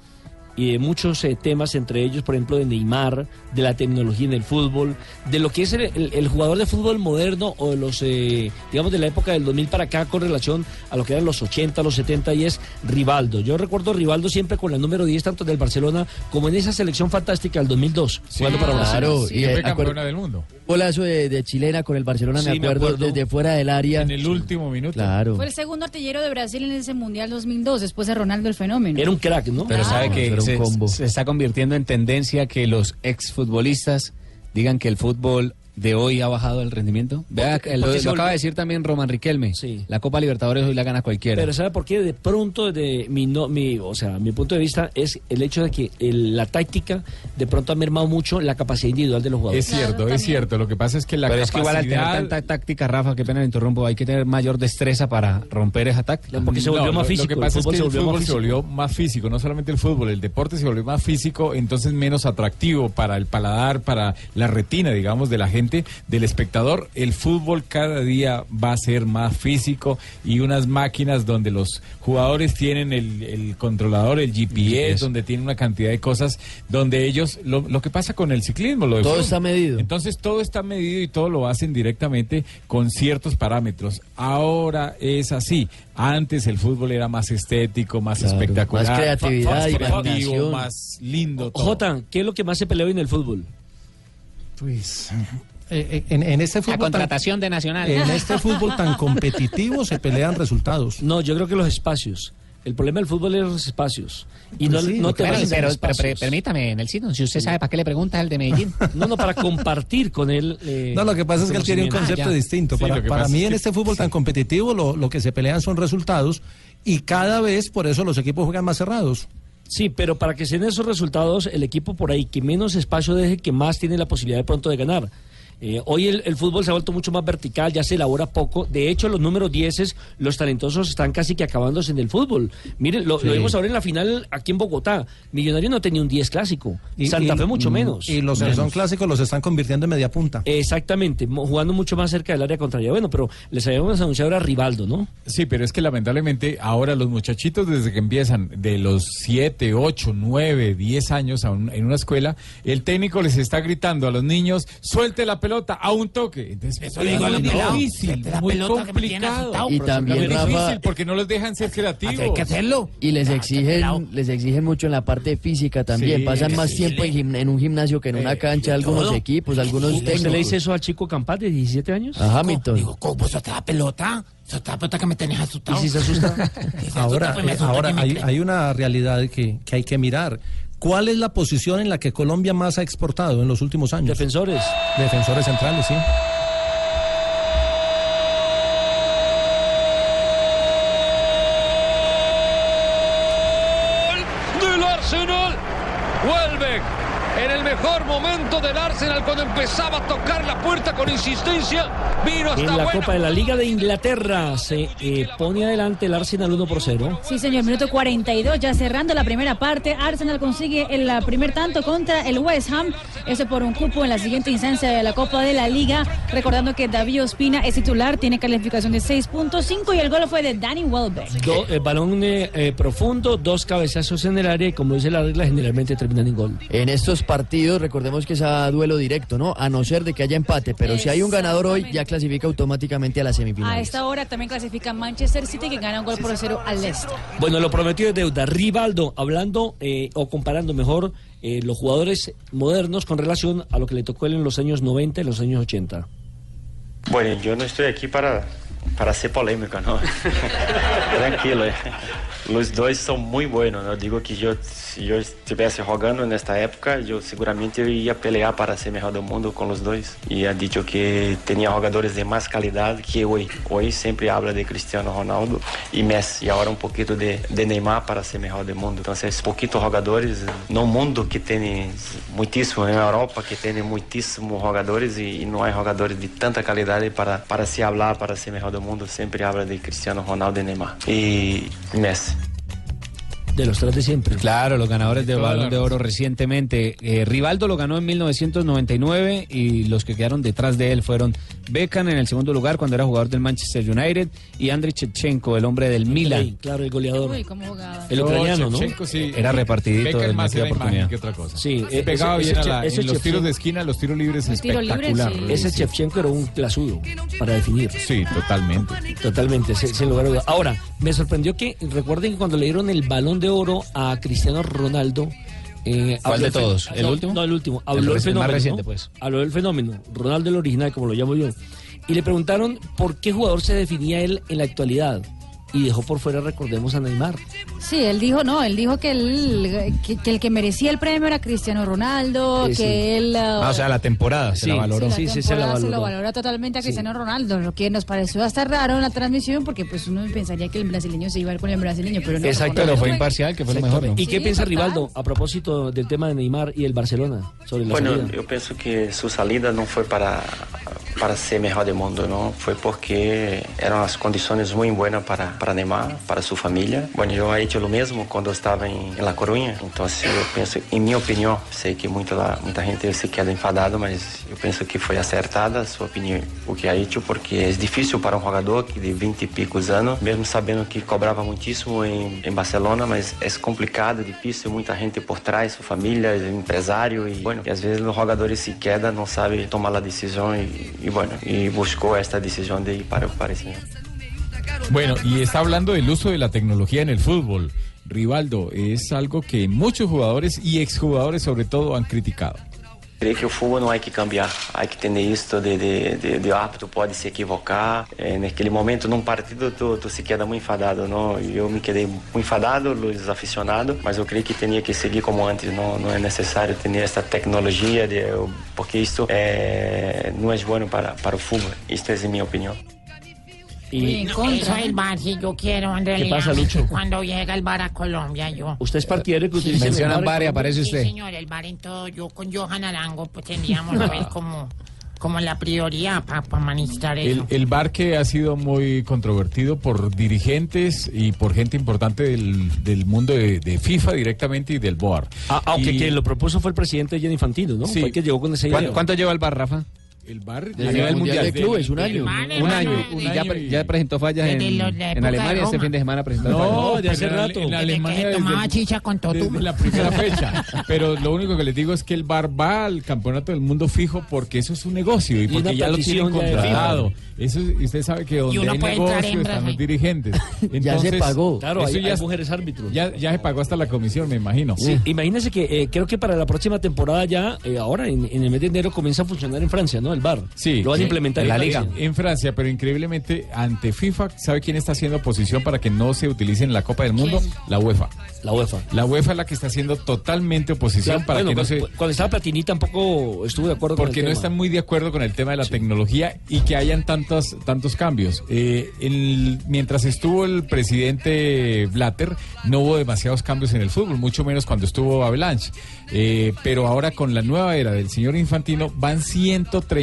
y de muchos eh, temas, entre ellos, por ejemplo, de Neymar, de la tecnología en el fútbol, de lo que es el, el- el jugador de fútbol moderno o de los, eh, digamos, de la época del 2000 para acá con relación a lo que eran los 80, los 70 y es Rivaldo. Yo recuerdo a Rivaldo siempre con la número 10, tanto del Barcelona como en esa selección fantástica del 2002, jugando para Brasil. Claro, Y y fue eh, campeona del mundo. Golazo de, de chilena con el Barcelona, Sí, me, me acuerdo, acuerdo. desde fuera del área. En el último minuto. Claro. Fue el segundo artillero de Brasil en ese Mundial 2002, después de Ronaldo el Fenómeno. Era un crack, ¿no? Pero sabe Claro. que Era un se, combo. se está convirtiendo en tendencia que los exfutbolistas digan que el fútbol de hoy ha bajado el rendimiento. Vea, Porque- lo, lo acaba de decir también Roman Riquelme. Sí. La Copa Libertadores hoy la gana cualquiera. Pero ¿sabe por qué? De pronto, desde mi, no, mi, o sea, mi punto de vista es el hecho de que el- la táctica de pronto ha mermado mucho la capacidad individual de los Es jugadores. cierto, es cierto. Lo que pasa es que la Pero es que igual al tener capacidad- tanta táctica, Rafa, qué pena le interrumpo, hay que tener mayor destreza para romper esa táctica. porque se volvió No, más físico, Lo que el pasa es fútbol que se el más fútbol se volvió más físico, no solamente el fútbol, el deporte se volvió más físico, entonces menos atractivo para el paladar, para la retina, digamos, de la gente del espectador. El fútbol cada día va a ser más físico y unas máquinas donde los jugadores tienen el, el controlador, el GPS, donde tienen una cantidad de cosas, donde ellos, lo, lo que pasa con el ciclismo, lo de Todo está medido. Entonces todo está medido y todo lo hacen directamente con ciertos parámetros. Ahora es así. Antes el fútbol era más estético, más Claro, espectacular, más creatividad, más más lindo. Jota, ¿qué es lo que más se pelea hoy en el fútbol? Pues eh, en, en este fútbol. La contratación de Nacional. En este fútbol tan competitivo se pelean resultados. No, yo creo que los espacios. El problema del fútbol es los espacios. Y no, Pues sí, no te que Pero, pero, pero, permítame, Nelsito, si usted sabe para qué le pregunta al de Medellín. No, no, para compartir con él. eh, No, lo que pasa es que él tiene un concepto Ah, distinto. Sí, para para mí es en este fútbol tan competitivo lo, lo que se pelean son resultados y cada vez por eso los equipos juegan más cerrados. Sí, pero para que se den esos resultados, el equipo por ahí que menos espacio deje, que más tiene la posibilidad de pronto de ganar. Eh, hoy el, el fútbol se ha vuelto mucho más vertical, ya se elabora poco. De hecho, los números 10, los talentosos están casi que acabándose en el fútbol. Miren, lo, Sí. lo vimos ahora en la final aquí en Bogotá. Millonario no tenía un 10 clásico. Y- Santa y- Fe mucho mm, menos. Y los que son clásicos los están convirtiendo en media punta. Exactamente, jugando mucho más cerca del área contraria. Bueno, pero les habíamos anunciado ahora a Rivaldo, ¿no? Sí, pero es que lamentablemente ahora los muchachitos desde que empiezan de los 7, 8, 9, 10 años a un- en una escuela, el técnico les está gritando a los niños, suelte la pelota a un toque. Entonces, Eso le digo a los muy difícil, muy complicado. asustado, Y también, Muy Rafa, difícil porque no los dejan ser creativos. Hay que hacerlo. Y les pelado. exigen, les exigen mucho en la parte física también. Sí, Pasan más sí. tiempo en, gimna- en un gimnasio que en una cancha, algunos todo. equipos, algunos ¿Usted le dice técnicos. eso al chico Campat de 17 años? A Hamilton. Digo, ¿cómo suelta la pelota? Pelota que me tenés asustado. ¿Y si se asusta? Se Ahora, eh, ahora hay, hay una realidad que, que hay que mirar. ¿Cuál es la posición en la que Colombia más ha exportado en los últimos años? Defensores. Defensores centrales, sí. del Arsenal. Vuelve en el mejor momento del Arsenal cuando empezaba a tocar la puerta con insistencia. Vino hasta En la buena. Copa de la Liga de Inglaterra se eh, pone adelante el Arsenal 1 por 0. Sí, señor, minuto 42, ya cerrando la primera parte. Arsenal consigue el primer tanto contra el West Ham. Eso por un cupo en la siguiente instancia de la Copa de la Liga. Recordando que David Ospina es titular, tiene calificación de 6.5 y el gol fue de Danny Welbeck. Do- eh, balón eh, eh, profundo, dos cabezazos en el área y como dice la regla generalmente terminan en gol. En estos partidos, recordemos que es a duelo directo, ¿no? A no ser de que haya empate, pero si hay un ganador hoy, ya clasifica automáticamente a la A semifinal. esta hora también clasifica Manchester City que gana un gol por cero al Leicester. Bueno, lo prometido es deuda. Rivaldo, hablando eh, o comparando mejor eh, los jugadores modernos con relación a lo que le tocó él en los años 90 y los años 80. Bueno, yo no estoy aquí para, para ser polémico, ¿no? Tranquilo. eh. Los dos son muy buenos, ¿no? Digo que yo, si yo estuviese jugando en esta época, yo seguramente iría pelear para ser mejor del mundo con los dos. Y ha dicho que tenía jugadores de más calidad que hoy. Hoy siempre habla de Cristiano Ronaldo y Messi. Y ahora un poquito de, de Neymar para ser mejor del mundo. Entonces, poquitos jugadores no mundo que tiene muchísimo, en Europa que tiene muchísimos jugadores y, y no hay jugadores de tanta calidad para, para se hablar, para ser mejor del mundo. Siempre habla de Cristiano Ronaldo y Neymar. Y Messi. De los tres de siempre. Claro, los ganadores de Balón de Oro recientemente. Eh, Rivaldo lo ganó en 1999 y los que quedaron detrás de él fueron Beckham en el segundo lugar cuando era jugador del Manchester United y Andriy Shevchenko, el hombre del Milan. Claro, el goleador. Uy, cómo jugaba. El ucraniano, ¿no? Shevchenko sí. Era repartidito Beckham más era oportunidad. que otra cosa. Sí, Se eh, pegaba ese- bien a la- ese en los tiros de esquina, los tiros libres espectacular. sí. Ese Shevchenko era un clasudo para definir. Sí, totalmente. Totalmente, sin, sin lugar a dudas. Ahora, me sorprendió que, recuerden que cuando le dieron el balón de oro a Cristiano Ronaldo. eh, ¿Cuál de todos? ¿El no, último? No, el último. Habló el, reci- el más fenómeno. reciente, pues. Habló del fenómeno. Ronaldo el original, como lo llamo yo. Y le preguntaron por qué jugador se definía él en la actualidad. Y dejó por fuera, recordemos, a Neymar. Sí, él dijo, no, él dijo que, él- que, que el que merecía el premio era Cristiano Ronaldo, Sí, sí. que él... Ah, o sea, la temporada se Sí, la valoró. la sí, sí, se la se lo valoró. valora totalmente a Cristiano Ronaldo, lo que nos pareció hasta raro en la transmisión porque pues uno pensaría que el brasileño se iba a ir con el brasileño, pero no. Exacto, Pero fue imparcial, que fue lo mejor, ¿no? ¿Y qué piensa total. Rivaldo a propósito del tema de Neymar y el Barcelona sobre la Bueno, salida? yo pienso que su salida no fue para, para ser mejor del mundo, ¿no? Fue porque eran las condiciones muy buenas para, para Neymar, para su familia. Bueno, yo he hecho lo mismo cuando estaba en, en La Coruña, entonces yo pienso, en mi opinión, sé que mucha, la- mucha gente se queda enfadada, mas yo pienso que fue acertada su opinión, o que ha hecho, porque es difícil para un jugador que de 20 y pico años, mesmo sabendo que cobraba muchísimo en, en Barcelona, mas es complicado, difícil, mucha gente por trás, su familia, el empresario, y bueno, y a veces los jugadores se quedan, no saben tomar la decisión, y, y bueno, y buscó esta decisión de ir para el Paris Saint-Germain. Bueno, y está hablando del uso de la tecnología en el fútbol. Rivaldo, es algo que muchos jugadores y exjugadores sobre todo han criticado. Creio que o futebol não há que cambiar, há que ter isso de, de, de, de árbitro pode se equivocar. É, naquele momento, num partido, tu, tu se queda muito enfadado, não? E eu me quedei muito enfadado, os aficionados, mas eu creio que tinha que seguir como antes, não, não é necessário ter essa tecnologia, de, porque isso é, não é bom para, para o futebol. Isto é a minha opinião. Y Eso es el bar, si yo quiero, en realidad. pasa, Lucho? Cuando llega el bar a Colombia, yo. ¿Usted es partidario que Sí, utilice señor. el bar y aparece Sí, usted? señor, el bar en todo. Yo con Johan Arango, pues a ver como, como la prioridad para administrar El, eso. el bar que ha sido muy controvertido por dirigentes y por gente importante del, del mundo de, de FIFA directamente y del BOAR. Ah, aunque Y- quien lo propuso fue el presidente Gianni Infantino, ¿no? Sí. Fue el que llegó con ese ¿Cuánto, cuánto lleva el bar, Rafa? El bar a nivel mundial. un año. Un año. Y ya, pre- ya presentó fallas en, Alemania. de Este fin de semana presentó No, fallas. ya hace rato. En Desde Alemania que se desde- tomaba chicha con desde la primera fecha. Pero lo único que les digo es que el bar va al campeonato del mundo fijo porque eso es un negocio y porque ya lo tienen de contratado. Eso, es- usted sabe que donde hay negocio están los dirigentes. Ya se pagó. Claro, eso hay, ya, hay mujeres árbitros. ya, ya se pagó hasta la comisión, me imagino. Sí, imagínese que eh, creo que para la próxima temporada ya, eh, ahora en, en el mes de enero comienza a funcionar en Francia, ¿no? El bar. Sí, Lo van a implementar en la liga. En Francia, pero increíblemente ante FIFA, ¿sabe quién está haciendo oposición para que no se utilice en la Copa del Mundo? La UEFA. La UEFA. La UEFA es la que está haciendo totalmente oposición Claro, para bueno, que no cuando, se cuando estaba Platini tampoco estuvo de acuerdo con porque el no tema. están muy de acuerdo con el tema de la tecnología y que hayan tantos tantos cambios. Eh, el- mientras estuvo el presidente Blatter, no hubo demasiados cambios en el fútbol, mucho menos cuando estuvo Avalanche. Eh, pero ahora con la nueva era del señor Infantino van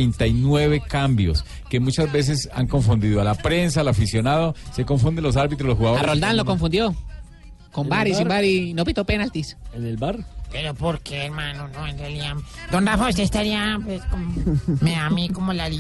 139 cambios que muchas veces han confundido a la prensa, al aficionado, se confunden los árbitros, los A jugadores. Roldán lo confundió. Con ¿En bar y sin bar? y no pitó penaltis. ¿En el bar? Pero ¿por qué, hermano? No, en realidad. Don Rafa, usted estaría, pues, como, me a mí como la